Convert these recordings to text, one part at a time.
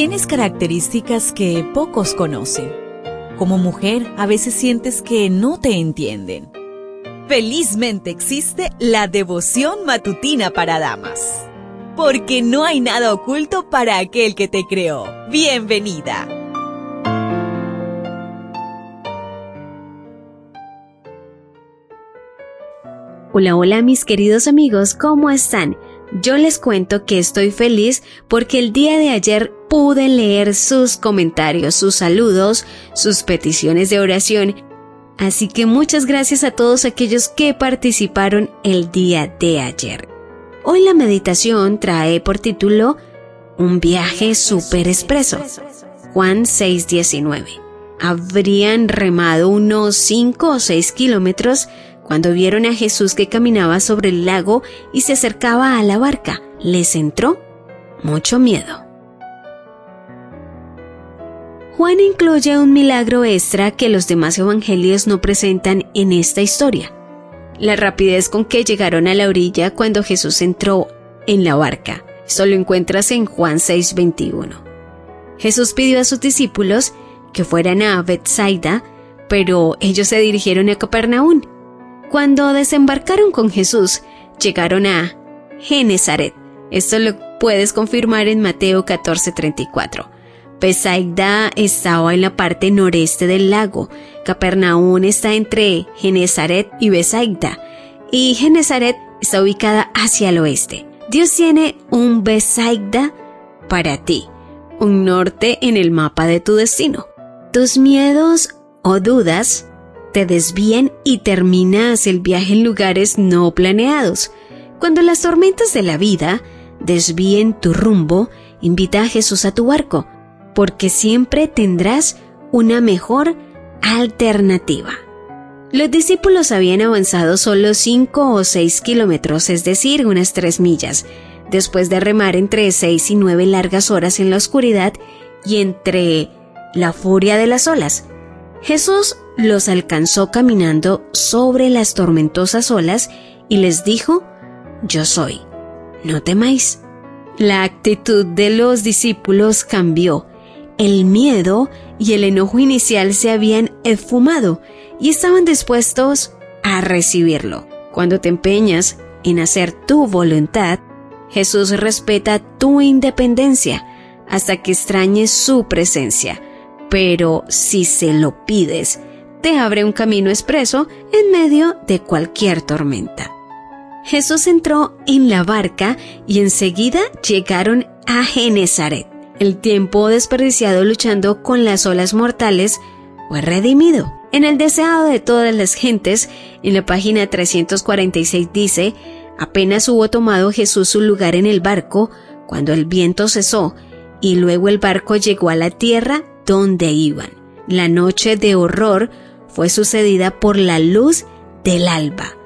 Tienes características que pocos conocen. Como mujer, a veces sientes que no te entienden. Felizmente existe la devoción matutina para damas. Porque no hay nada oculto para aquel que te creó. Bienvenida. Hola, hola mis queridos amigos, ¿cómo están? Yo les cuento que estoy feliz porque el día de ayer pude leer sus comentarios, sus saludos, sus peticiones de oración. Así que muchas gracias a todos aquellos que participaron el día de ayer. Hoy la meditación trae por título Un viaje super expreso. Juan 6:19. Habrían remado unos 5 o 6 kilómetros cuando vieron a Jesús que caminaba sobre el lago y se acercaba a la barca, les entró mucho miedo. Juan incluye un milagro extra que los demás evangelios no presentan en esta historia. La rapidez con que llegaron a la orilla cuando Jesús entró en la barca. Solo encuentras en Juan 6:21. Jesús pidió a sus discípulos que fueran a Bethsaida, pero ellos se dirigieron a Capernaum cuando desembarcaron con Jesús, llegaron a Genezaret. Esto lo puedes confirmar en Mateo 14:34. Pesaida estaba en la parte noreste del lago. Capernaum está entre Genezaret y Besaida. Y Genezaret está ubicada hacia el oeste. Dios tiene un Besaida para ti, un norte en el mapa de tu destino. Tus miedos o dudas te desvían y terminas el viaje en lugares no planeados. Cuando las tormentas de la vida desvíen tu rumbo, invita a Jesús a tu barco, porque siempre tendrás una mejor alternativa. Los discípulos habían avanzado solo 5 o 6 kilómetros, es decir, unas 3 millas, después de remar entre 6 y 9 largas horas en la oscuridad y entre la furia de las olas. Jesús los alcanzó caminando sobre las tormentosas olas y les dijo, Yo soy, no temáis. La actitud de los discípulos cambió. El miedo y el enojo inicial se habían esfumado y estaban dispuestos a recibirlo. Cuando te empeñas en hacer tu voluntad, Jesús respeta tu independencia hasta que extrañes su presencia pero si se lo pides, te abre un camino expreso en medio de cualquier tormenta. Jesús entró en la barca y enseguida llegaron a Genezaret. El tiempo desperdiciado luchando con las olas mortales fue redimido. En el deseado de todas las gentes, en la página 346 dice, apenas hubo tomado Jesús su lugar en el barco, cuando el viento cesó, y luego el barco llegó a la tierra dónde iban. La noche de horror fue sucedida por la luz del alba.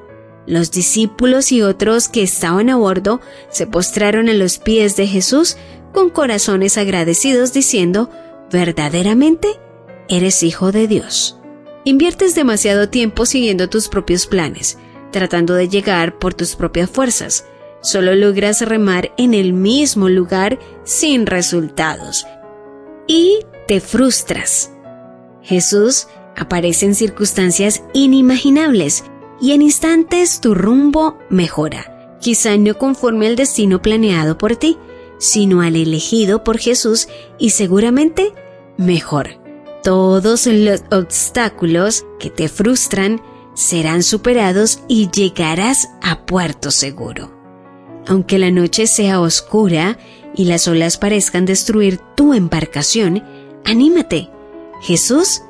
Los discípulos y otros que estaban a bordo se postraron a los pies de Jesús con corazones agradecidos diciendo, verdaderamente eres hijo de Dios. Inviertes demasiado tiempo siguiendo tus propios planes, tratando de llegar por tus propias fuerzas. Solo logras remar en el mismo lugar sin resultados. Y te frustras. Jesús aparece en circunstancias inimaginables y en instantes tu rumbo mejora, quizá no conforme al destino planeado por ti, sino al elegido por Jesús y seguramente mejor. Todos los obstáculos que te frustran serán superados y llegarás a puerto seguro. Aunque la noche sea oscura y las olas parezcan destruir tu embarcación, Anímate. Jesús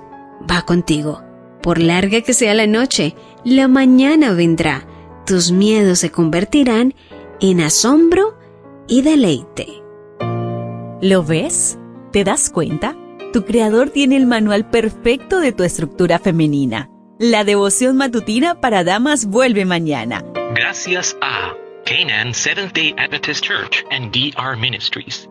va contigo. Por larga que sea la noche, la mañana vendrá. Tus miedos se convertirán en asombro y deleite. ¿Lo ves? ¿Te das cuenta? Tu creador tiene el manual perfecto de tu estructura femenina. La devoción matutina para damas vuelve mañana. Gracias a Canaan Seventh Day Adventist Church and DR Ministries.